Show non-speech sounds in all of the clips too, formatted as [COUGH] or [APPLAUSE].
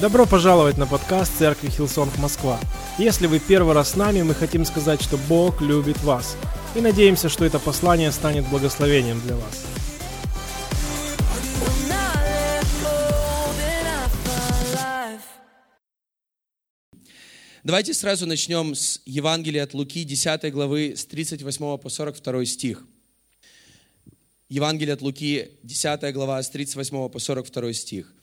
Добро пожаловать на подкаст Церкви Хилсонг Москва. Если вы первый раз с нами, мы хотим сказать, что Бог любит вас. И надеемся, что это послание станет благословением для вас. Давайте сразу начнем с Евангелия от Луки, 10 главы, с 38 по 42 стих. Евангелие от Луки, 10 глава, с 38 по 42 стих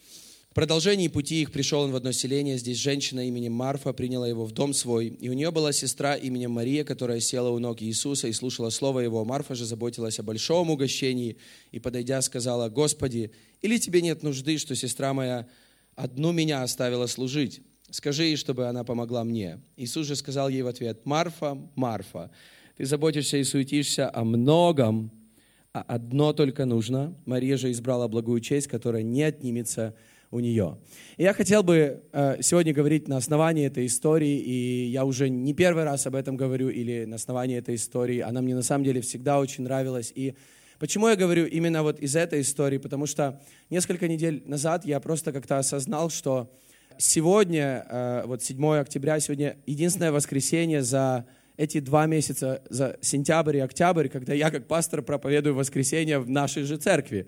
продолжении пути их пришел он в одно селение. Здесь женщина именем Марфа приняла его в дом свой. И у нее была сестра именем Мария, которая села у ног Иисуса и слушала слово его. Марфа же заботилась о большом угощении и, подойдя, сказала, «Господи, или тебе нет нужды, что сестра моя одну меня оставила служить? Скажи ей, чтобы она помогла мне». Иисус же сказал ей в ответ, «Марфа, Марфа, ты заботишься и суетишься о многом, а одно только нужно. Мария же избрала благую честь, которая не отнимется у нее. И я хотел бы э, сегодня говорить на основании этой истории, и я уже не первый раз об этом говорю, или на основании этой истории. Она мне на самом деле всегда очень нравилась. И почему я говорю именно вот из этой истории? Потому что несколько недель назад я просто как-то осознал, что сегодня, э, вот 7 октября, сегодня единственное воскресенье за эти два месяца, за сентябрь и октябрь, когда я как пастор проповедую воскресенье в нашей же церкви.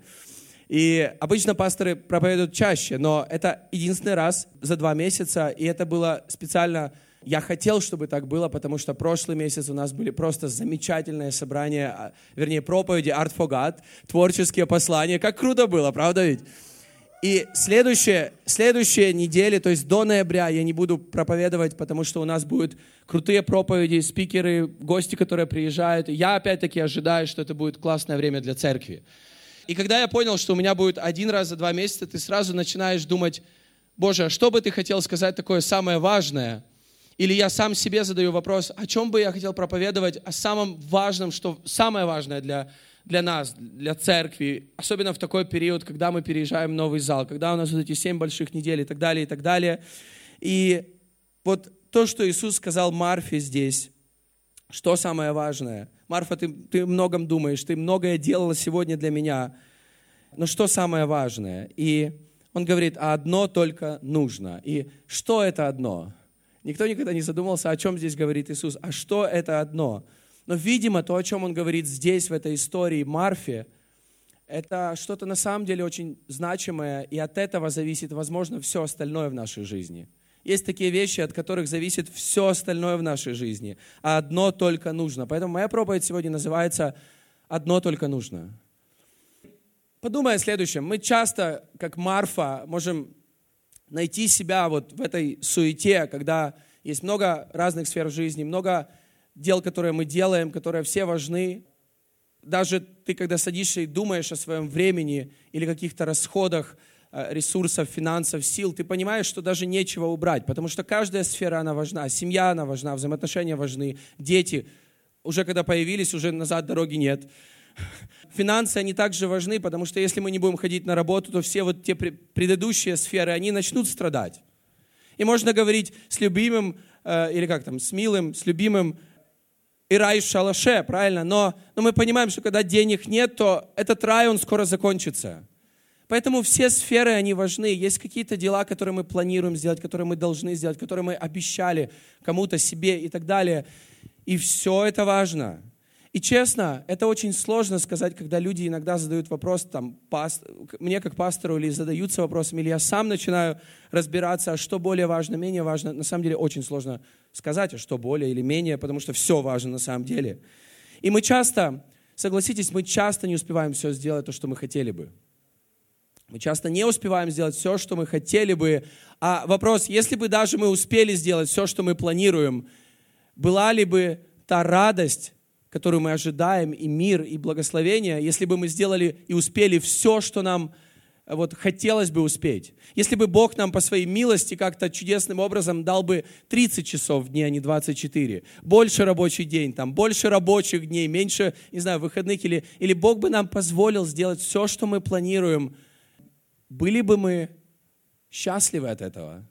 И обычно пасторы проповедуют чаще, но это единственный раз за два месяца, и это было специально я хотел, чтобы так было, потому что прошлый месяц у нас были просто замечательные собрания, а, вернее, проповеди Art for God, творческие послания. Как круто было, правда ведь? И следующие, следующие недели, то есть до ноября, я не буду проповедовать, потому что у нас будут крутые проповеди, спикеры, гости, которые приезжают. Я опять-таки ожидаю, что это будет классное время для церкви. И когда я понял, что у меня будет один раз за два месяца, ты сразу начинаешь думать, Боже, а что бы ты хотел сказать такое самое важное? Или я сам себе задаю вопрос, о чем бы я хотел проповедовать, о самом важном, что самое важное для, для нас, для церкви, особенно в такой период, когда мы переезжаем в новый зал, когда у нас вот эти семь больших недель и так далее, и так далее. И вот то, что Иисус сказал Марфе здесь, что самое важное – Марфа, ты, ты многом думаешь, ты многое делала сегодня для меня. Но что самое важное? И он говорит, а одно только нужно. И что это одно? Никто никогда не задумался, о чем здесь говорит Иисус. А что это одно? Но, видимо, то, о чем он говорит здесь, в этой истории Марфе, это что-то на самом деле очень значимое, и от этого зависит, возможно, все остальное в нашей жизни – есть такие вещи, от которых зависит все остальное в нашей жизни, а одно только нужно. Поэтому моя проповедь сегодня называется «Одно только нужно». Подумай о следующем. Мы часто, как Марфа, можем найти себя вот в этой суете, когда есть много разных сфер жизни, много дел, которые мы делаем, которые все важны. Даже ты, когда садишься и думаешь о своем времени или каких-то расходах, ресурсов, финансов, сил, ты понимаешь, что даже нечего убрать, потому что каждая сфера, она важна, семья, она важна, взаимоотношения важны, дети, уже когда появились, уже назад дороги нет. [LAUGHS] Финансы, они также важны, потому что если мы не будем ходить на работу, то все вот те предыдущие сферы, они начнут страдать. И можно говорить с любимым, э, или как там, с милым, с любимым, и рай в шалаше, правильно? Но, но мы понимаем, что когда денег нет, то этот рай, он скоро закончится. Поэтому все сферы, они важны. Есть какие-то дела, которые мы планируем сделать, которые мы должны сделать, которые мы обещали кому-то, себе и так далее. И все это важно. И честно, это очень сложно сказать, когда люди иногда задают вопрос, там, паст... мне как пастору, или задаются вопросом, или я сам начинаю разбираться, а что более важно, менее важно. На самом деле очень сложно сказать, а что более или менее, потому что все важно на самом деле. И мы часто, согласитесь, мы часто не успеваем все сделать, то, что мы хотели бы. Мы часто не успеваем сделать все, что мы хотели бы. А вопрос, если бы даже мы успели сделать все, что мы планируем, была ли бы та радость, которую мы ожидаем, и мир, и благословение, если бы мы сделали и успели все, что нам э, вот хотелось бы успеть. Если бы Бог нам по своей милости как-то чудесным образом дал бы 30 часов в дне, а не 24, больше рабочий день, там, больше рабочих дней, меньше, не знаю, выходных, или, или Бог бы нам позволил сделать все, что мы планируем – были бы мы счастливы от этого.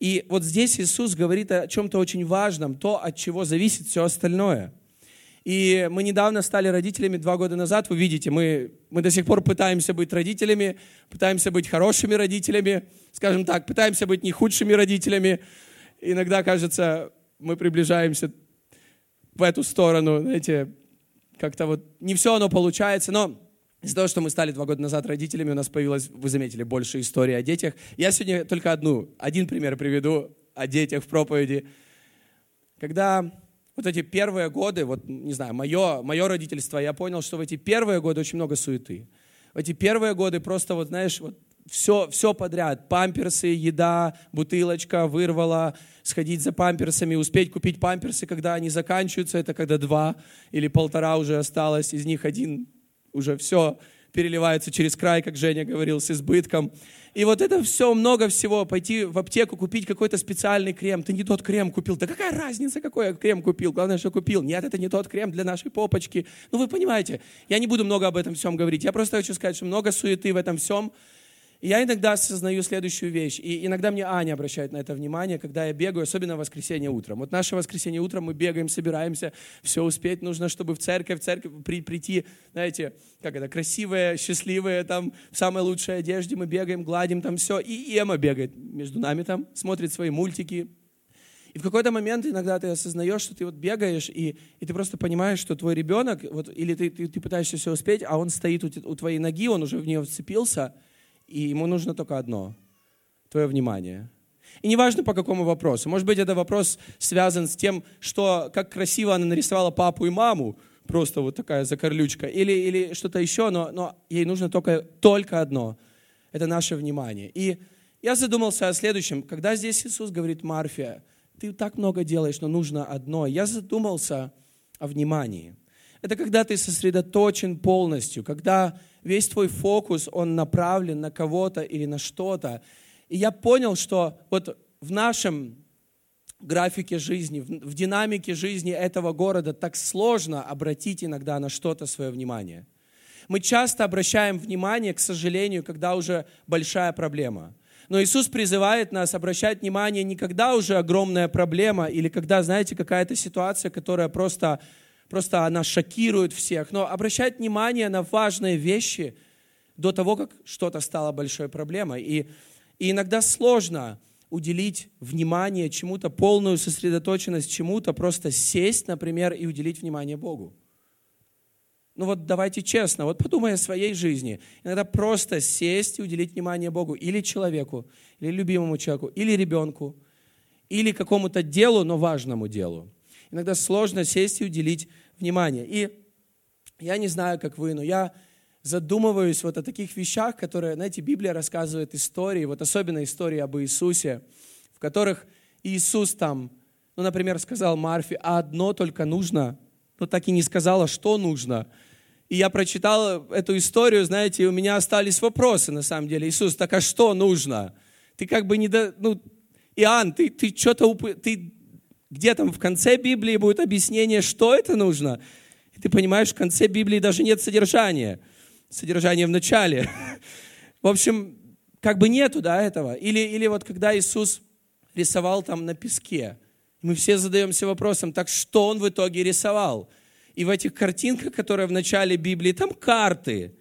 И вот здесь Иисус говорит о чем-то очень важном, то, от чего зависит все остальное. И мы недавно стали родителями, два года назад, вы видите, мы, мы до сих пор пытаемся быть родителями, пытаемся быть хорошими родителями, скажем так, пытаемся быть не худшими родителями. Иногда, кажется, мы приближаемся в эту сторону, знаете, как-то вот не все оно получается, но из-за того, что мы стали два года назад родителями, у нас появилось, вы заметили, больше истории о детях. Я сегодня только одну, один пример приведу о детях в проповеди. Когда вот эти первые годы, вот, не знаю, мое, мое родительство, я понял, что в эти первые годы очень много суеты. В эти первые годы просто, вот знаешь, вот все, все подряд. Памперсы, еда, бутылочка вырвала, сходить за памперсами, успеть купить памперсы, когда они заканчиваются, это когда два или полтора уже осталось, из них один уже все переливается через край, как Женя говорил, с избытком. И вот это все, много всего. Пойти в аптеку, купить какой-то специальный крем. Ты не тот крем купил. Да какая разница, какой я крем купил? Главное, что купил. Нет, это не тот крем для нашей попочки. Ну, вы понимаете. Я не буду много об этом всем говорить. Я просто хочу сказать, что много суеты в этом всем. И я иногда осознаю следующую вещь. И иногда мне Аня обращает на это внимание, когда я бегаю, особенно в воскресенье утром. Вот наше воскресенье утром мы бегаем, собираемся, все успеть. Нужно, чтобы в церковь, в церковь при, прийти, знаете, как это, красивые, счастливые, там, в самой лучшей одежде. Мы бегаем, гладим там все. И Ема бегает между нами там, смотрит свои мультики, и в какой-то момент иногда ты осознаешь, что ты вот бегаешь, и, и ты просто понимаешь, что твой ребенок, вот, или ты, ты, ты пытаешься все успеть, а он стоит у, у твоей ноги, он уже в нее вцепился, и ему нужно только одно – твое внимание. И неважно по какому вопросу. Может быть, это вопрос связан с тем, что как красиво она нарисовала папу и маму, просто вот такая закорлючка, или, или что-то еще, но, но ей нужно только, только одно – это наше внимание. И я задумался о следующем. Когда здесь Иисус говорит Марфе, ты так много делаешь, но нужно одно, я задумался о внимании. Это когда ты сосредоточен полностью, когда весь твой фокус, он направлен на кого-то или на что-то. И я понял, что вот в нашем графике жизни, в, динамике жизни этого города так сложно обратить иногда на что-то свое внимание. Мы часто обращаем внимание, к сожалению, когда уже большая проблема. Но Иисус призывает нас обращать внимание не когда уже огромная проблема или когда, знаете, какая-то ситуация, которая просто просто она шокирует всех, но обращать внимание на важные вещи до того, как что-то стало большой проблемой. И, и иногда сложно уделить внимание чему-то, полную сосредоточенность чему-то, просто сесть, например, и уделить внимание Богу. Ну вот давайте честно, вот подумай о своей жизни. Иногда просто сесть и уделить внимание Богу или человеку, или любимому человеку, или ребенку, или какому-то делу, но важному делу иногда сложно сесть и уделить внимание. И я не знаю, как вы, но я задумываюсь вот о таких вещах, которые, знаете, Библия рассказывает истории, вот особенно истории об Иисусе, в которых Иисус там, ну, например, сказал Марфе, а одно только нужно, но так и не сказала, что нужно. И я прочитал эту историю, знаете, и у меня остались вопросы, на самом деле. Иисус, так а что нужно? Ты как бы не до... Ну, Иоанн, ты, ты что-то... Уп... Ты где там в конце Библии будет объяснение, что это нужно. И ты понимаешь, в конце Библии даже нет содержания. Содержание в начале. [LAUGHS] В общем, как бы нету да, этого. Или, или вот когда Иисус рисовал там на песке, мы все задаемся вопросом, так что он в итоге рисовал? И в этих картинках, которые в начале Библии, там карты.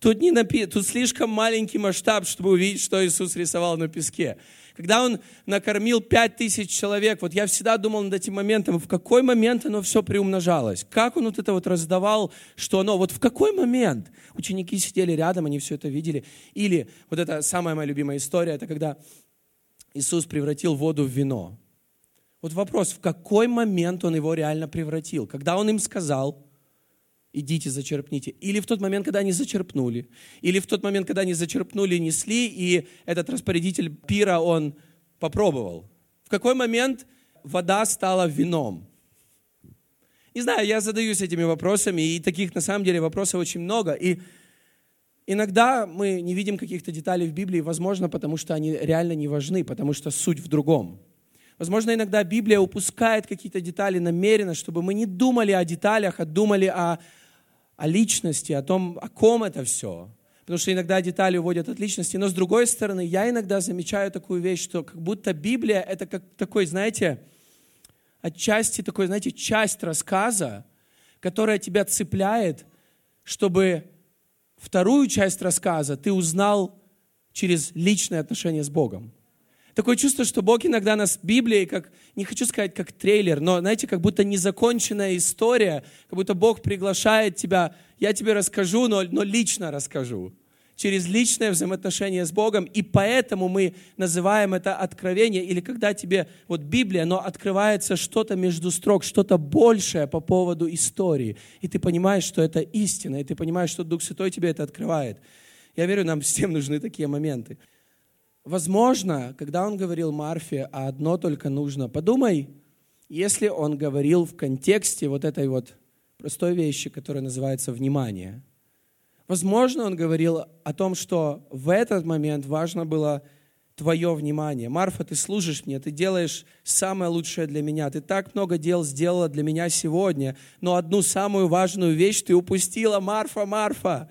Тут, не напи... Тут слишком маленький масштаб, чтобы увидеть, что Иисус рисовал на песке. Когда он накормил пять тысяч человек, вот я всегда думал над этим моментом, в какой момент оно все приумножалось? Как он вот это вот раздавал, что оно, вот в какой момент? Ученики сидели рядом, они все это видели. Или вот это самая моя любимая история, это когда Иисус превратил воду в вино. Вот вопрос, в какой момент он его реально превратил? Когда он им сказал, идите, зачерпните. Или в тот момент, когда они зачерпнули. Или в тот момент, когда они зачерпнули, несли, и этот распорядитель пира, он попробовал. В какой момент вода стала вином? Не знаю, я задаюсь этими вопросами, и таких на самом деле вопросов очень много. И иногда мы не видим каких-то деталей в Библии, возможно, потому что они реально не важны, потому что суть в другом. Возможно, иногда Библия упускает какие-то детали намеренно, чтобы мы не думали о деталях, а думали о о личности, о том, о ком это все. Потому что иногда детали уводят от личности. Но с другой стороны, я иногда замечаю такую вещь, что как будто Библия это как такой, знаете, отчасти такой, знаете, часть рассказа, которая тебя цепляет, чтобы вторую часть рассказа ты узнал через личные отношения с Богом. Такое чувство, что Бог иногда нас Библией, как, не хочу сказать как трейлер, но, знаете, как будто незаконченная история, как будто Бог приглашает тебя, я тебе расскажу, но, но лично расскажу через личное взаимоотношение с Богом, и поэтому мы называем это откровение, или когда тебе, вот Библия, но открывается что-то между строк, что-то большее по поводу истории, и ты понимаешь, что это истина, и ты понимаешь, что Дух Святой тебе это открывает. Я верю, нам всем нужны такие моменты. Возможно, когда он говорил Марфе, а одно только нужно, подумай, если он говорил в контексте вот этой вот простой вещи, которая называется внимание – Возможно, он говорил о том, что в этот момент важно было твое внимание. Марфа, ты служишь мне, ты делаешь самое лучшее для меня. Ты так много дел сделала для меня сегодня, но одну самую важную вещь ты упустила. Марфа, Марфа,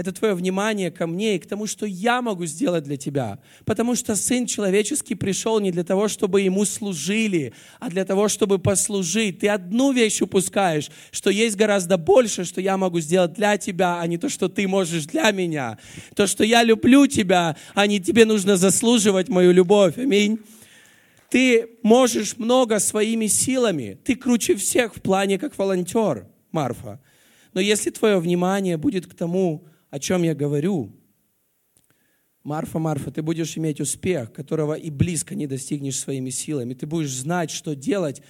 это твое внимание ко мне и к тому, что я могу сделать для тебя. Потому что Сын Человеческий пришел не для того, чтобы Ему служили, а для того, чтобы послужить. Ты одну вещь упускаешь, что есть гораздо больше, что я могу сделать для тебя, а не то, что ты можешь для меня. То, что я люблю тебя, а не тебе нужно заслуживать мою любовь. Аминь. Ты можешь много своими силами. Ты круче всех в плане как волонтер, Марфа. Но если твое внимание будет к тому, о чем я говорю. Марфа, Марфа, ты будешь иметь успех, которого и близко не достигнешь своими силами. Ты будешь знать, что делать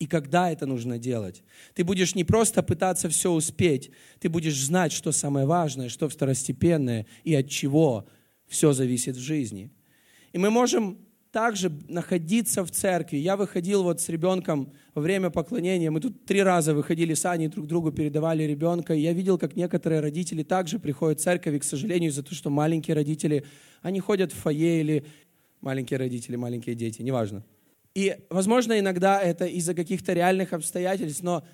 и когда это нужно делать. Ты будешь не просто пытаться все успеть, ты будешь знать, что самое важное, что второстепенное и от чего все зависит в жизни. И мы можем также находиться в церкви. Я выходил вот с ребенком во время поклонения. Мы тут три раза выходили с Аней, друг другу передавали ребенка. И я видел, как некоторые родители также приходят в церковь, и, к сожалению, из-за того, что маленькие родители, они ходят в фойе или маленькие родители, маленькие дети, неважно. И, возможно, иногда это из-за каких-то реальных обстоятельств, но,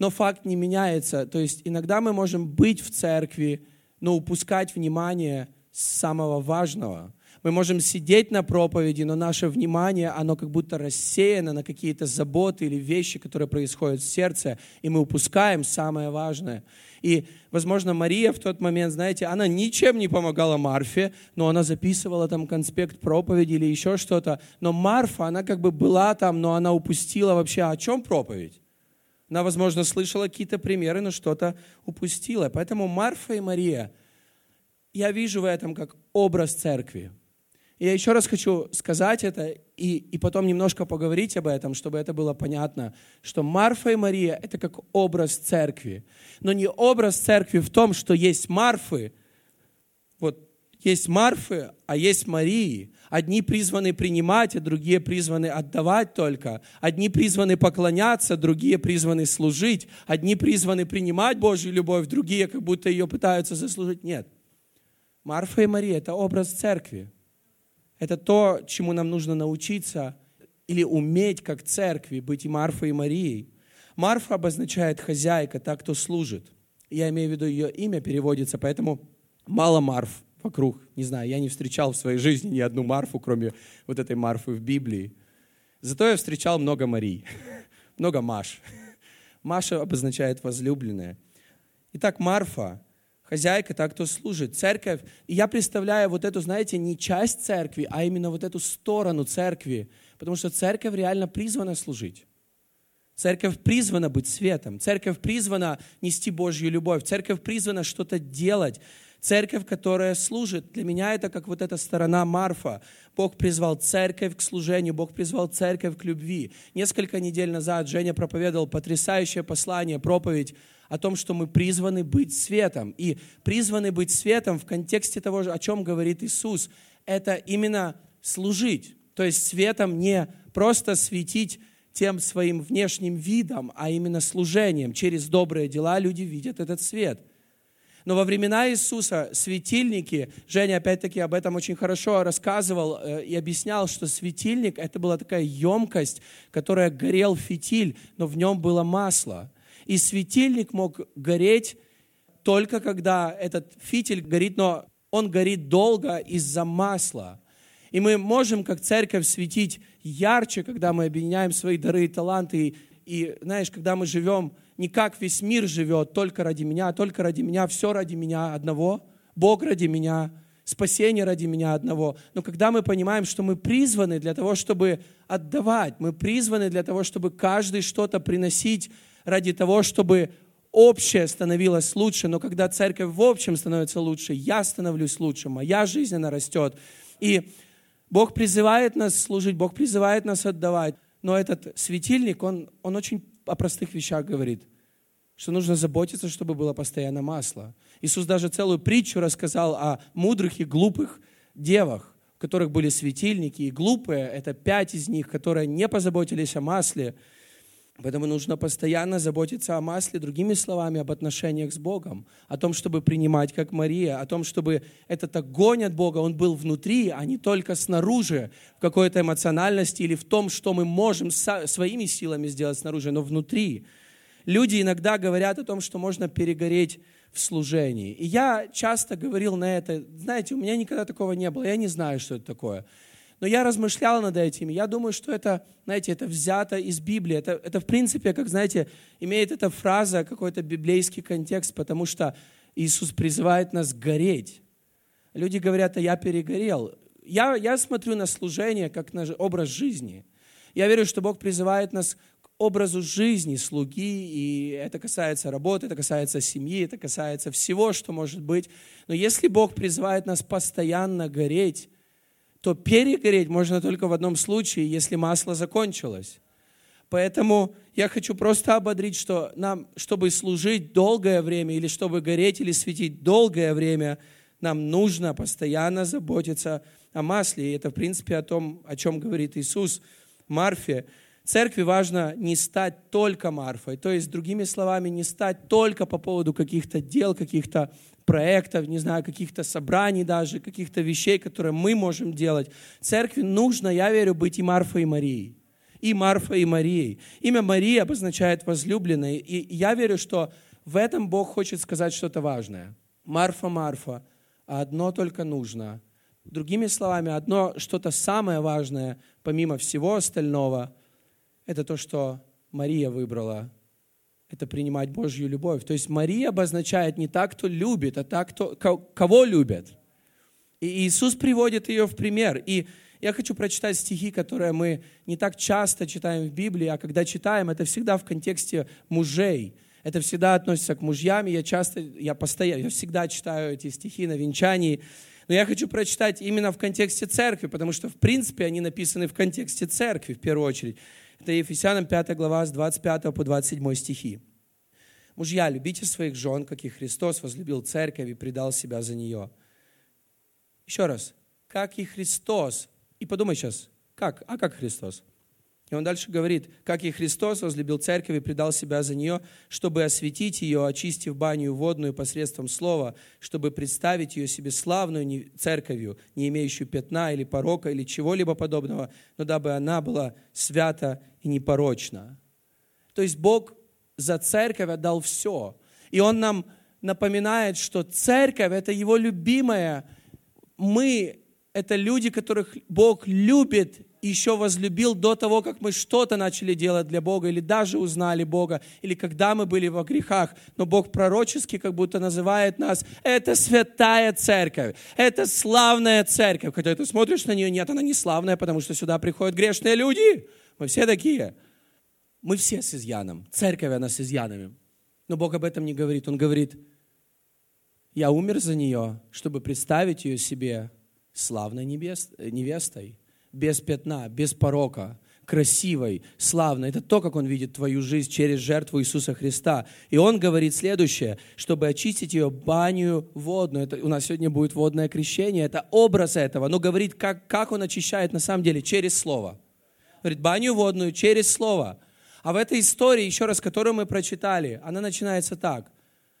но факт не меняется. То есть иногда мы можем быть в церкви, но упускать внимание самого важного – мы можем сидеть на проповеди, но наше внимание, оно как будто рассеяно на какие-то заботы или вещи, которые происходят в сердце, и мы упускаем самое важное. И, возможно, Мария в тот момент, знаете, она ничем не помогала Марфе, но она записывала там конспект проповеди или еще что-то. Но Марфа, она как бы была там, но она упустила вообще, о чем проповедь. Она, возможно, слышала какие-то примеры, но что-то упустила. Поэтому Марфа и Мария, я вижу в этом как образ церкви. Я еще раз хочу сказать это и, и потом немножко поговорить об этом, чтобы это было понятно, что Марфа и Мария – это как образ церкви. Но не образ церкви в том, что есть Марфы, вот есть Марфы, а есть Марии. Одни призваны принимать, а другие призваны отдавать только. Одни призваны поклоняться, другие призваны служить. Одни призваны принимать Божью любовь, другие как будто ее пытаются заслужить. Нет. Марфа и Мария – это образ церкви. Это то, чему нам нужно научиться или уметь, как церкви, быть и Марфой, и Марией. Марфа обозначает хозяйка, та, кто служит. Я имею в виду, ее имя переводится, поэтому мало Марф вокруг. Не знаю, я не встречал в своей жизни ни одну Марфу, кроме вот этой Марфы в Библии. Зато я встречал много Марий, [LAUGHS] много Маш. [LAUGHS] Маша обозначает возлюбленная. Итак, Марфа хозяйка, так кто служит. Церковь, и я представляю вот эту, знаете, не часть церкви, а именно вот эту сторону церкви, потому что церковь реально призвана служить. Церковь призвана быть светом. Церковь призвана нести Божью любовь. Церковь призвана что-то делать. Церковь, которая служит. Для меня это как вот эта сторона Марфа. Бог призвал церковь к служению, Бог призвал церковь к любви. Несколько недель назад Женя проповедовал потрясающее послание, проповедь о том, что мы призваны быть светом. И призваны быть светом в контексте того, о чем говорит Иисус, это именно служить. То есть светом не просто светить тем своим внешним видом, а именно служением. Через добрые дела люди видят этот свет. Но во времена Иисуса светильники, Женя опять-таки об этом очень хорошо рассказывал э, и объяснял, что светильник это была такая емкость, которая горел фитиль, но в нем было масло. И светильник мог гореть только когда этот фитиль горит, но он горит долго из-за масла. И мы можем, как церковь, светить ярче, когда мы объединяем свои дары и таланты. И, и знаешь, когда мы живем не как весь мир живет, только ради меня, только ради меня, все ради меня одного, Бог ради меня, спасение ради меня одного. Но когда мы понимаем, что мы призваны для того, чтобы отдавать, мы призваны для того, чтобы каждый что-то приносить ради того, чтобы общее становилось лучше, но когда церковь в общем становится лучше, я становлюсь лучше, моя жизнь, она растет. И Бог призывает нас служить, Бог призывает нас отдавать. Но этот светильник, он, он очень о простых вещах говорит, что нужно заботиться, чтобы было постоянно масло. Иисус даже целую притчу рассказал о мудрых и глупых девах, у которых были светильники, и глупые, это пять из них, которые не позаботились о масле, Поэтому нужно постоянно заботиться о масле, другими словами, об отношениях с Богом, о том, чтобы принимать как Мария, о том, чтобы этот огонь от Бога, он был внутри, а не только снаружи, в какой-то эмоциональности или в том, что мы можем своими силами сделать снаружи, но внутри. Люди иногда говорят о том, что можно перегореть в служении. И я часто говорил на это, знаете, у меня никогда такого не было, я не знаю, что это такое. Но я размышлял над этим. Я думаю, что это, знаете, это взято из Библии. Это, это в принципе, как, знаете, имеет эта фраза какой-то библейский контекст, потому что Иисус призывает нас гореть. Люди говорят, а я перегорел. Я, я смотрю на служение как на образ жизни. Я верю, что Бог призывает нас к образу жизни слуги, и это касается работы, это касается семьи, это касается всего, что может быть. Но если Бог призывает нас постоянно гореть, то перегореть можно только в одном случае, если масло закончилось. Поэтому я хочу просто ободрить, что нам, чтобы служить долгое время, или чтобы гореть, или светить долгое время, нам нужно постоянно заботиться о масле. И это, в принципе, о том, о чем говорит Иисус Марфе. Церкви важно не стать только Марфой, то есть, другими словами, не стать только по поводу каких-то дел, каких-то проектов, не знаю, каких-то собраний даже, каких-то вещей, которые мы можем делать. Церкви нужно, я верю, быть и Марфой, и Марией. И Марфа, и Марией. Имя Мария обозначает возлюбленная. И я верю, что в этом Бог хочет сказать что-то важное. Марфа, Марфа, одно только нужно. Другими словами, одно что-то самое важное, помимо всего остального, это то, что Мария выбрала это принимать Божью любовь. То есть Мария обозначает не так, кто любит, а так, кто, кого любят. И Иисус приводит ее в пример. И я хочу прочитать стихи, которые мы не так часто читаем в Библии, а когда читаем, это всегда в контексте мужей. Это всегда относится к мужьям, я часто, я постоянно, я всегда читаю эти стихи на венчании. Но я хочу прочитать именно в контексте церкви, потому что, в принципе, они написаны в контексте церкви, в первую очередь. Это Ефесянам 5 глава с 25 по 27 стихи. Мужья, любите своих жен, как и Христос возлюбил церковь и предал себя за нее. Еще раз. Как и Христос. И подумай сейчас, как? А как Христос? И он дальше говорит, как и Христос возлюбил церковь и предал себя за нее, чтобы осветить ее, очистив баню водную посредством слова, чтобы представить ее себе славную церковью, не имеющую пятна или порока или чего-либо подобного, но дабы она была свята и непорочна. То есть Бог за церковь отдал все. И Он нам напоминает, что церковь – это Его любимая. Мы – это люди, которых Бог любит еще возлюбил до того, как мы что-то начали делать для Бога, или даже узнали Бога, или когда мы были во грехах. Но Бог пророчески как будто называет нас, это святая церковь, это славная церковь. Когда ты смотришь на нее, нет, она не славная, потому что сюда приходят грешные люди. Мы все такие. Мы все с изъяном. Церковь, она с изъянами. Но Бог об этом не говорит. Он говорит, я умер за нее, чтобы представить ее себе славной невестой без пятна, без порока, красивой, славной. Это то, как Он видит твою жизнь через жертву Иисуса Христа. И Он говорит следующее, чтобы очистить ее баню водную. Это, у нас сегодня будет водное крещение. Это образ этого. Но говорит, как, как Он очищает на самом деле? Через Слово. Говорит, баню водную через Слово. А в этой истории, еще раз, которую мы прочитали, она начинается так.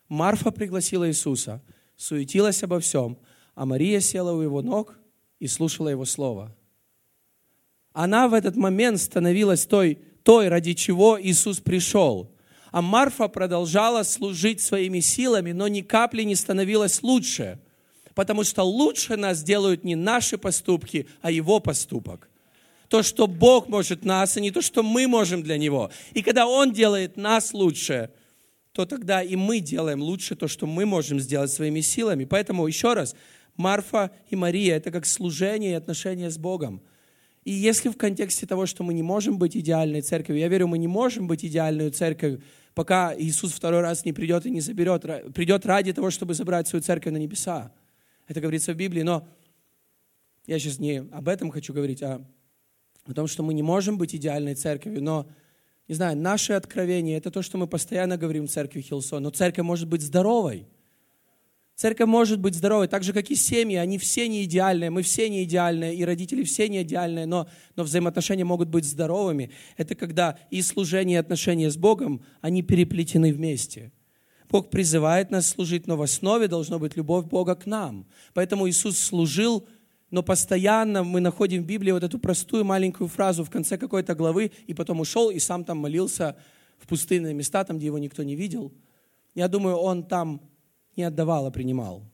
Марфа пригласила Иисуса, суетилась обо всем, а Мария села у его ног и слушала его слово она в этот момент становилась той, той, ради чего Иисус пришел. А Марфа продолжала служить своими силами, но ни капли не становилась лучше, потому что лучше нас делают не наши поступки, а Его поступок. То, что Бог может нас, а не то, что мы можем для Него. И когда Он делает нас лучше, то тогда и мы делаем лучше то, что мы можем сделать своими силами. Поэтому еще раз, Марфа и Мария – это как служение и отношения с Богом. И если в контексте того, что мы не можем быть идеальной церковью, я верю, мы не можем быть идеальной церковью, пока Иисус второй раз не придет и не заберет, придет ради того, чтобы забрать свою церковь на небеса. Это говорится в Библии, но я сейчас не об этом хочу говорить, а о том, что мы не можем быть идеальной церковью, но, не знаю, наше откровение, это то, что мы постоянно говорим в церкви Хилсон, но церковь может быть здоровой – Церковь может быть здоровой, так же, как и семьи, они все не идеальные, мы все не идеальные, и родители все не идеальные, но, но взаимоотношения могут быть здоровыми. Это когда и служение, и отношения с Богом, они переплетены вместе. Бог призывает нас служить, но в основе должна быть любовь Бога к нам. Поэтому Иисус служил, но постоянно мы находим в Библии вот эту простую маленькую фразу в конце какой-то главы, и потом ушел, и сам там молился в пустынные места, там, где его никто не видел. Я думаю, он там не отдавал, а принимал.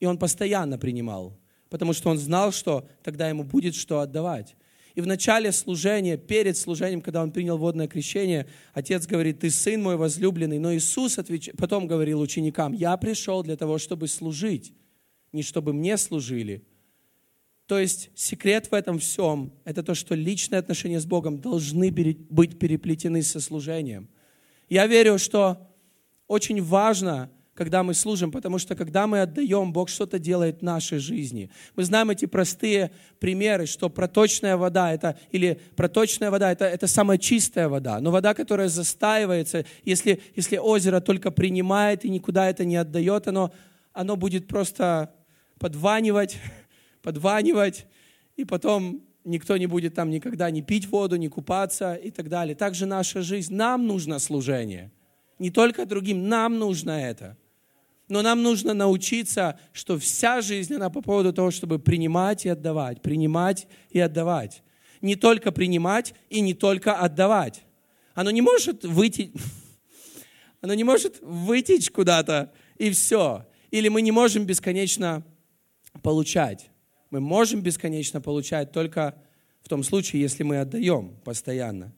И он постоянно принимал, потому что он знал, что тогда ему будет что отдавать. И в начале служения, перед служением, когда он принял водное крещение, отец говорит, ты сын мой возлюбленный. Но Иисус отвеч... потом говорил ученикам, я пришел для того, чтобы служить, не чтобы мне служили. То есть секрет в этом всем – это то, что личные отношения с Богом должны быть переплетены со служением. Я верю, что очень важно – когда мы служим, потому что когда мы отдаем, Бог что-то делает в нашей жизни. Мы знаем эти простые примеры, что проточная вода это, или проточная вода это, это самая чистая вода, но вода, которая застаивается, если, если озеро только принимает и никуда это не отдает, оно, оно будет просто подванивать, [LAUGHS] подванивать, и потом никто не будет там никогда не пить воду, не купаться и так далее. Также наша жизнь. Нам нужно служение. Не только другим, нам нужно это. Но нам нужно научиться, что вся жизнь, она по поводу того, чтобы принимать и отдавать, принимать и отдавать. Не только принимать и не только отдавать. Оно не может выйти, [LAUGHS] оно не может вытечь куда-то и все. Или мы не можем бесконечно получать. Мы можем бесконечно получать только в том случае, если мы отдаем постоянно.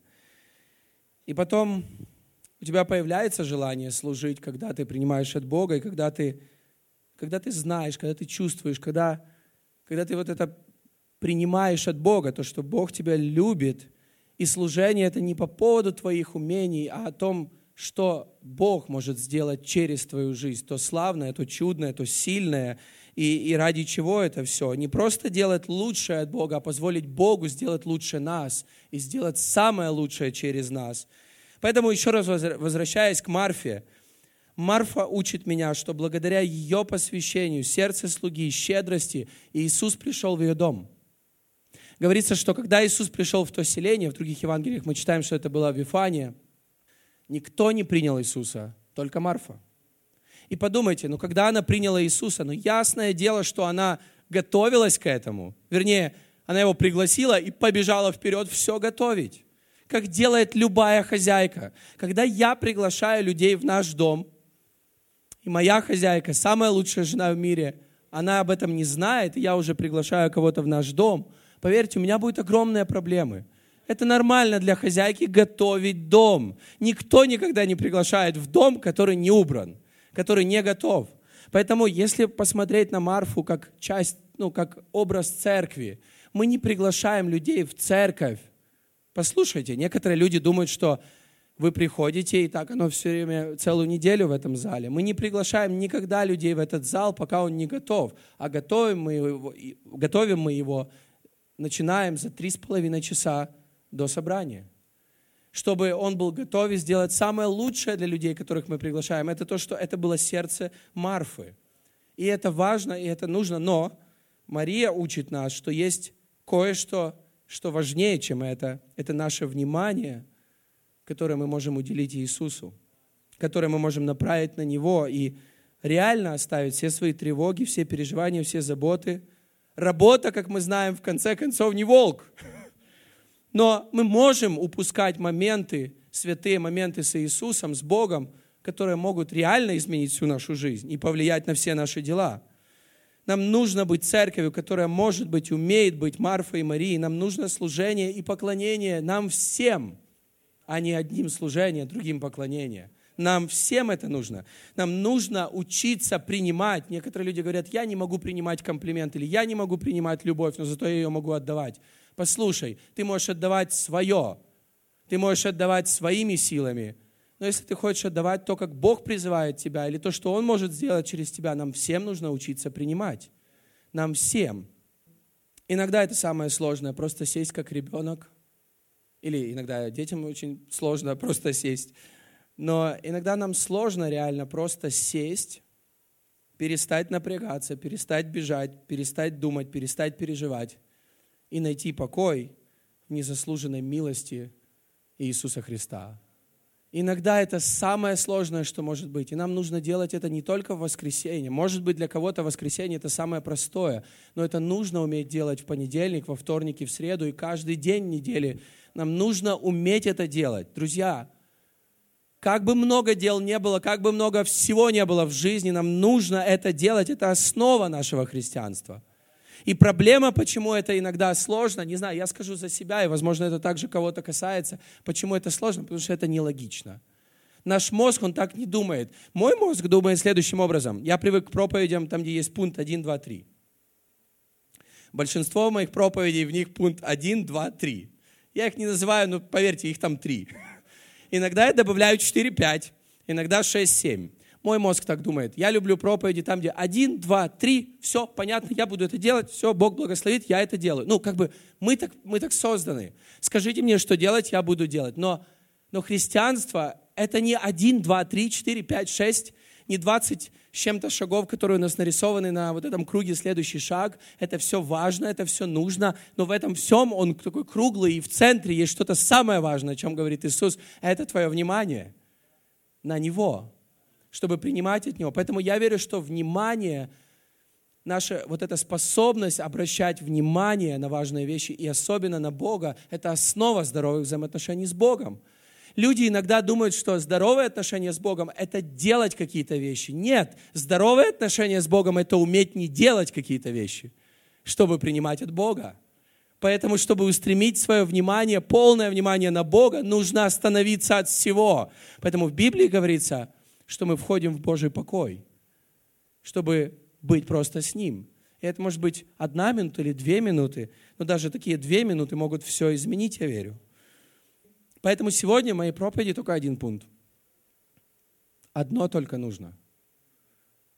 И потом у тебя появляется желание служить, когда ты принимаешь от Бога, и когда ты, когда ты знаешь, когда ты чувствуешь, когда, когда ты вот это принимаешь от Бога, то, что Бог тебя любит, и служение это не по поводу твоих умений, а о том, что Бог может сделать через твою жизнь, то славное, то чудное, то сильное, и, и ради чего это все. Не просто делать лучшее от Бога, а позволить Богу сделать лучше нас и сделать самое лучшее через нас – Поэтому еще раз возвращаясь к Марфе, Марфа учит меня, что благодаря ее посвящению, сердце слуги, щедрости, Иисус пришел в ее дом. Говорится, что когда Иисус пришел в то селение, в других Евангелиях мы читаем, что это была Вифания, никто не принял Иисуса, только Марфа. И подумайте, ну когда она приняла Иисуса, ну ясное дело, что она готовилась к этому. Вернее, она его пригласила и побежала вперед все готовить как делает любая хозяйка. Когда я приглашаю людей в наш дом, и моя хозяйка, самая лучшая жена в мире, она об этом не знает, и я уже приглашаю кого-то в наш дом, поверьте, у меня будут огромные проблемы. Это нормально для хозяйки готовить дом. Никто никогда не приглашает в дом, который не убран, который не готов. Поэтому, если посмотреть на Марфу как часть, ну, как образ церкви, мы не приглашаем людей в церковь, Послушайте, некоторые люди думают, что вы приходите, и так оно все время, целую неделю в этом зале. Мы не приглашаем никогда людей в этот зал, пока он не готов. А готовим мы его, готовим мы его начинаем за три с половиной часа до собрания. Чтобы он был готов и сделать самое лучшее для людей, которых мы приглашаем. Это то, что это было сердце Марфы. И это важно, и это нужно. Но Мария учит нас, что есть кое-что что важнее, чем это, это наше внимание, которое мы можем уделить Иисусу, которое мы можем направить на Него и реально оставить все свои тревоги, все переживания, все заботы. Работа, как мы знаем, в конце концов, не волк. Но мы можем упускать моменты, святые моменты с Иисусом, с Богом, которые могут реально изменить всю нашу жизнь и повлиять на все наши дела – нам нужно быть церковью, которая может быть, умеет быть Марфой и Марией. Нам нужно служение и поклонение нам всем, а не одним служение, другим поклонение. Нам всем это нужно. Нам нужно учиться принимать. Некоторые люди говорят, я не могу принимать комплимент, или я не могу принимать любовь, но зато я ее могу отдавать. Послушай, ты можешь отдавать свое. Ты можешь отдавать своими силами. Но если ты хочешь отдавать то, как Бог призывает тебя, или то, что Он может сделать через тебя, нам всем нужно учиться принимать. Нам всем. Иногда это самое сложное, просто сесть как ребенок. Или иногда детям очень сложно [LAUGHS] просто сесть но иногда нам сложно реально просто сесть, перестать напрягаться, перестать бежать, перестать думать, перестать переживать и найти покой в незаслуженной милости Иисуса Христа. Иногда это самое сложное, что может быть. И нам нужно делать это не только в воскресенье. Может быть, для кого-то воскресенье это самое простое, но это нужно уметь делать в понедельник, во вторник и в среду, и каждый день недели. Нам нужно уметь это делать. Друзья, как бы много дел не было, как бы много всего не было в жизни, нам нужно это делать. Это основа нашего христианства. И проблема, почему это иногда сложно, не знаю, я скажу за себя, и, возможно, это также кого-то касается, почему это сложно, потому что это нелогично. Наш мозг, он так не думает. Мой мозг думает следующим образом. Я привык к проповедям, там, где есть пункт 1, 2, 3. Большинство моих проповедей, в них пункт 1, 2, 3. Я их не называю, но поверьте, их там три. [LAUGHS] Иногда я добавляю 4-5, иногда 6-7. Мой мозг так думает. Я люблю проповеди там, где один, два, три, все, понятно, я буду это делать, все, Бог благословит, я это делаю. Ну, как бы мы так, мы так созданы. Скажите мне, что делать, я буду делать. Но, но христианство – это не один, два, три, четыре, пять, шесть, не 20 с чем-то шагов, которые у нас нарисованы на вот этом круге следующий шаг. Это все важно, это все нужно, но в этом всем он такой круглый, и в центре есть что-то самое важное, о чем говорит Иисус. Это твое внимание на Него, чтобы принимать от Него. Поэтому я верю, что внимание, наша вот эта способность обращать внимание на важные вещи, и особенно на Бога, это основа здоровых взаимоотношений с Богом. Люди иногда думают, что здоровые отношения с Богом – это делать какие-то вещи. Нет, здоровые отношения с Богом – это уметь не делать какие-то вещи, чтобы принимать от Бога. Поэтому, чтобы устремить свое внимание, полное внимание на Бога, нужно остановиться от всего. Поэтому в Библии говорится, что мы входим в Божий покой, чтобы быть просто с Ним. И это может быть одна минута или две минуты, но даже такие две минуты могут все изменить, я верю. Поэтому сегодня в моей проповеди только один пункт. Одно только нужно.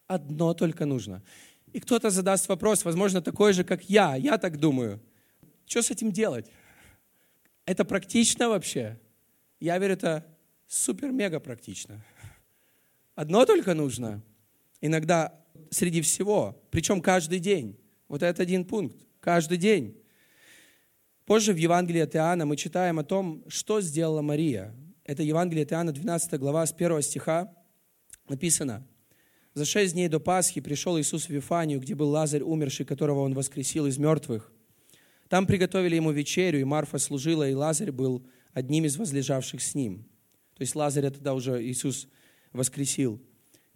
Одно только нужно. И кто-то задаст вопрос, возможно, такой же, как я. Я так думаю. Что с этим делать? Это практично вообще? Я верю, это супер-мега практично. Одно только нужно. Иногда среди всего, причем каждый день. Вот это один пункт. Каждый день. Позже в Евангелии от Иоанна мы читаем о том, что сделала Мария. Это Евангелие от Иоанна, 12 глава, с 1 стиха написано. «За шесть дней до Пасхи пришел Иисус в Вифанию, где был Лазарь, умерший, которого Он воскресил из мертвых. Там приготовили Ему вечерю, и Марфа служила, и Лазарь был одним из возлежавших с Ним». То есть Лазаря тогда уже Иисус воскресил.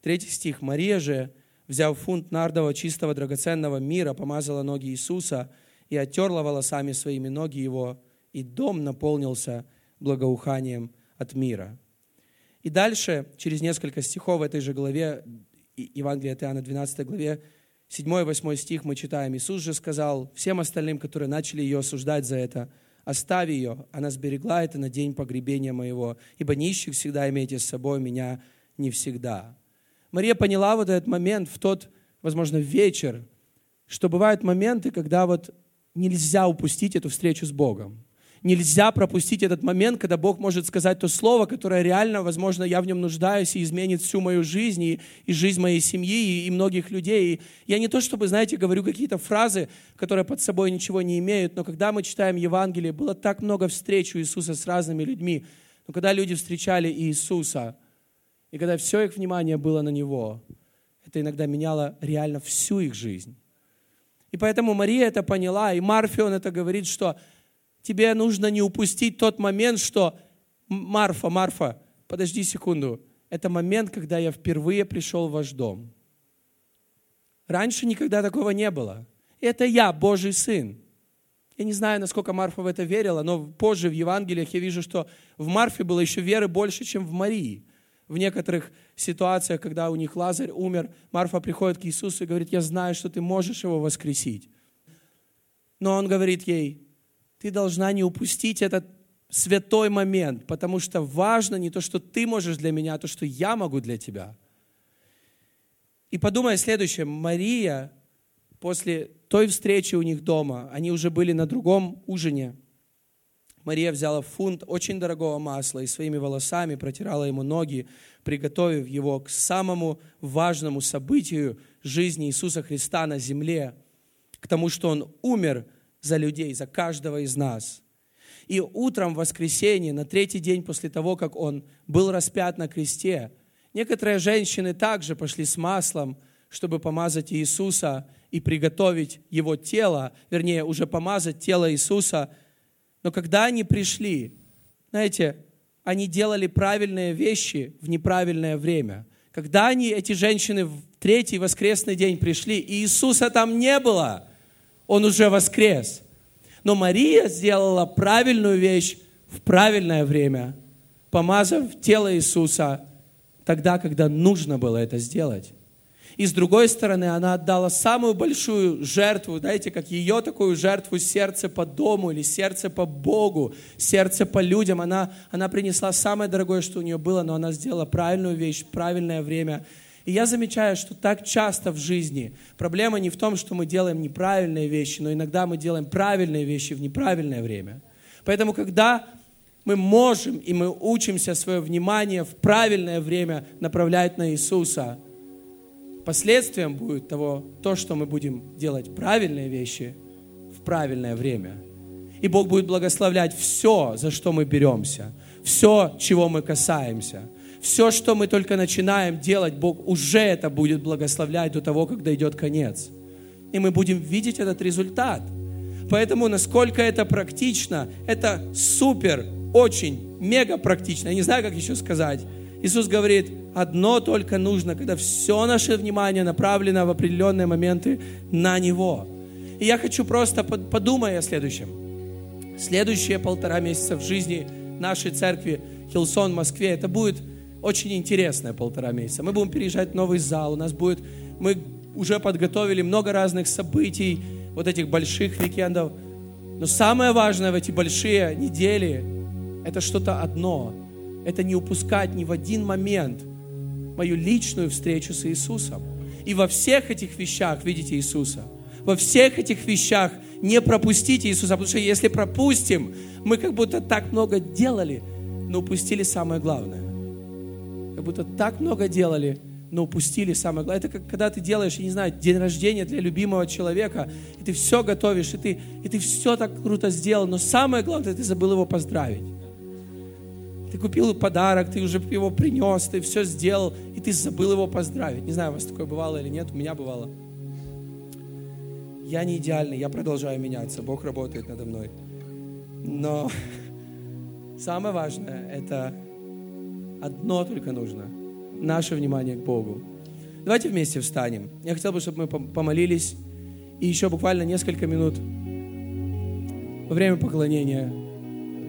Третий стих. «Мария же, взяв фунт нардового чистого драгоценного мира, помазала ноги Иисуса, и оттерла волосами своими ноги его, и дом наполнился благоуханием от мира. И дальше, через несколько стихов в этой же главе, Евангелия от Иоанна, 12 главе, 7-8 стих мы читаем. Иисус же сказал всем остальным, которые начали ее осуждать за это, «Оставь ее, она сберегла это на день погребения моего, ибо нищих всегда имейте с собой, меня не всегда». Мария поняла вот этот момент в тот, возможно, вечер, что бывают моменты, когда вот нельзя упустить эту встречу с Богом. Нельзя пропустить этот момент, когда Бог может сказать то слово, которое реально, возможно, я в нем нуждаюсь и изменит всю мою жизнь и, и жизнь моей семьи и, и многих людей. И я не то, чтобы, знаете, говорю какие-то фразы, которые под собой ничего не имеют, но когда мы читаем Евангелие, было так много встреч у Иисуса с разными людьми. Но когда люди встречали Иисуса, и когда все их внимание было на Него, это иногда меняло реально всю их жизнь. И поэтому Мария это поняла, и Марфе он это говорит, что тебе нужно не упустить тот момент, что Марфа, Марфа, подожди секунду, это момент, когда я впервые пришел в ваш дом. Раньше никогда такого не было. Это я, Божий Сын. Я не знаю, насколько Марфа в это верила, но позже в Евангелиях я вижу, что в Марфе было еще веры больше, чем в Марии. В некоторых ситуациях, когда у них Лазарь умер, Марфа приходит к Иисусу и говорит, я знаю, что ты можешь его воскресить. Но он говорит ей, ты должна не упустить этот святой момент, потому что важно не то, что ты можешь для меня, а то, что я могу для тебя. И подумай следующее. Мария после той встречи у них дома, они уже были на другом ужине. Мария взяла фунт очень дорогого масла и своими волосами протирала ему ноги, приготовив его к самому важному событию жизни Иисуса Христа на земле, к тому, что Он умер за людей, за каждого из нас. И утром в воскресенье, на третий день после того, как Он был распят на кресте, некоторые женщины также пошли с маслом, чтобы помазать Иисуса и приготовить Его тело, вернее, уже помазать тело Иисуса. Но когда они пришли, знаете, они делали правильные вещи в неправильное время. Когда они, эти женщины, в третий воскресный день пришли, и Иисуса там не было, Он уже воскрес. Но Мария сделала правильную вещь в правильное время, помазав тело Иисуса тогда, когда нужно было это сделать. И с другой стороны, она отдала самую большую жертву, знаете, как ее такую жертву сердце по дому или сердце по Богу, сердце по людям. Она, она принесла самое дорогое, что у нее было, но она сделала правильную вещь, правильное время. И я замечаю, что так часто в жизни проблема не в том, что мы делаем неправильные вещи, но иногда мы делаем правильные вещи в неправильное время. Поэтому, когда мы можем и мы учимся свое внимание в правильное время направлять на Иисуса – Последствием будет того, то, что мы будем делать правильные вещи в правильное время. И Бог будет благословлять все, за что мы беремся, все, чего мы касаемся. Все, что мы только начинаем делать, Бог уже это будет благословлять до того, когда идет конец. И мы будем видеть этот результат. Поэтому, насколько это практично, это супер, очень, мега практично. Я не знаю, как еще сказать. Иисус говорит, одно только нужно, когда все наше внимание направлено в определенные моменты на Него. И я хочу просто подумать о следующем. Следующие полтора месяца в жизни нашей церкви Хилсон в Москве, это будет очень интересное полтора месяца. Мы будем переезжать в новый зал, у нас будет, мы уже подготовили много разных событий, вот этих больших викендов. Но самое важное в эти большие недели, это что-то одно – это не упускать ни в один момент мою личную встречу с Иисусом. И во всех этих вещах видите Иисуса. Во всех этих вещах не пропустите Иисуса, потому что если пропустим, мы как будто так много делали, но упустили самое главное. Как будто так много делали, но упустили самое главное. Это как когда ты делаешь, я не знаю, день рождения для любимого человека, и ты все готовишь, и ты, и ты все так круто сделал, но самое главное, ты забыл его поздравить. Ты купил подарок, ты уже его принес, ты все сделал, и ты забыл его поздравить. Не знаю, у вас такое бывало или нет, у меня бывало. Я не идеальный, я продолжаю меняться, Бог работает надо мной. Но [LAUGHS] самое важное, это одно только нужно. Наше внимание к Богу. Давайте вместе встанем. Я хотел бы, чтобы мы помолились. И еще буквально несколько минут во время поклонения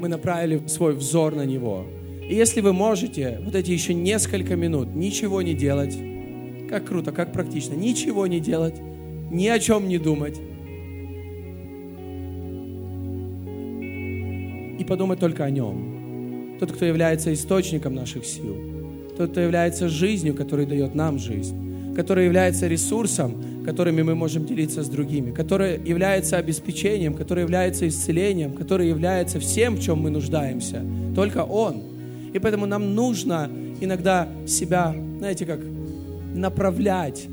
мы направили свой взор на Него. И если вы можете вот эти еще несколько минут ничего не делать, как круто, как практично, ничего не делать, ни о чем не думать, и подумать только о Нем. Тот, кто является источником наших сил, тот, кто является жизнью, который дает нам жизнь, который является ресурсом, которыми мы можем делиться с другими, который является обеспечением, который является исцелением, который является всем, в чем мы нуждаемся. Только Он. И поэтому нам нужно иногда себя, знаете, как направлять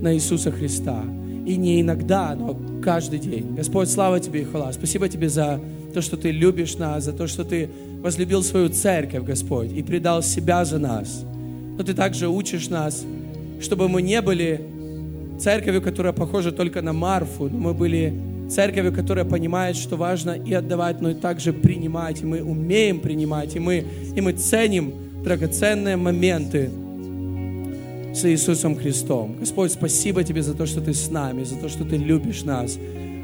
на Иисуса Христа. И не иногда, но каждый день. Господь, слава Тебе и хвала. Спасибо Тебе за то, что Ты любишь нас, за то, что Ты возлюбил свою церковь, Господь, и предал себя за нас. Но Ты также учишь нас, чтобы мы не были церковью, которая похожа только на Марфу, но мы были церковью, которая понимает, что важно и отдавать, но и также принимать. И мы умеем принимать, и мы, и мы ценим драгоценные моменты с Иисусом Христом. Господь, спасибо Тебе за то, что Ты с нами, за то, что Ты любишь нас,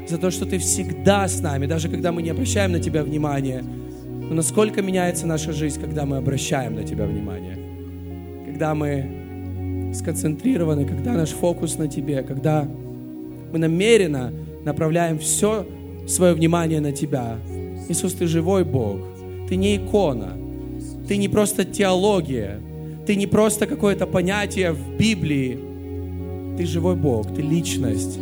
за то, что Ты всегда с нами, даже когда мы не обращаем на Тебя внимания. Но насколько меняется наша жизнь, когда мы обращаем на Тебя внимание. когда мы сконцентрированы, когда наш фокус на Тебе, когда мы намеренно направляем все свое внимание на Тебя. Иисус, Ты живой Бог, Ты не икона, Ты не просто теология, Ты не просто какое-то понятие в Библии, Ты живой Бог, Ты личность.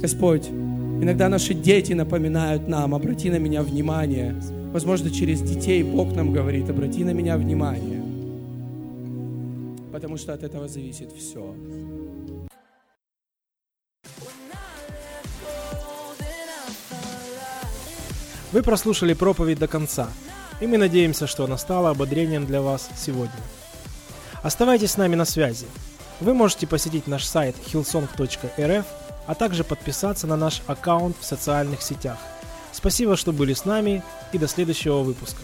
Господь, иногда наши дети напоминают нам, обрати на меня внимание. Возможно, через детей Бог нам говорит, обрати на меня внимание. Потому что от этого зависит все. Вы прослушали проповедь до конца, и мы надеемся, что она стала ободрением для вас сегодня. Оставайтесь с нами на связи. Вы можете посетить наш сайт hillsong.rf, а также подписаться на наш аккаунт в социальных сетях. Спасибо, что были с нами, и до следующего выпуска.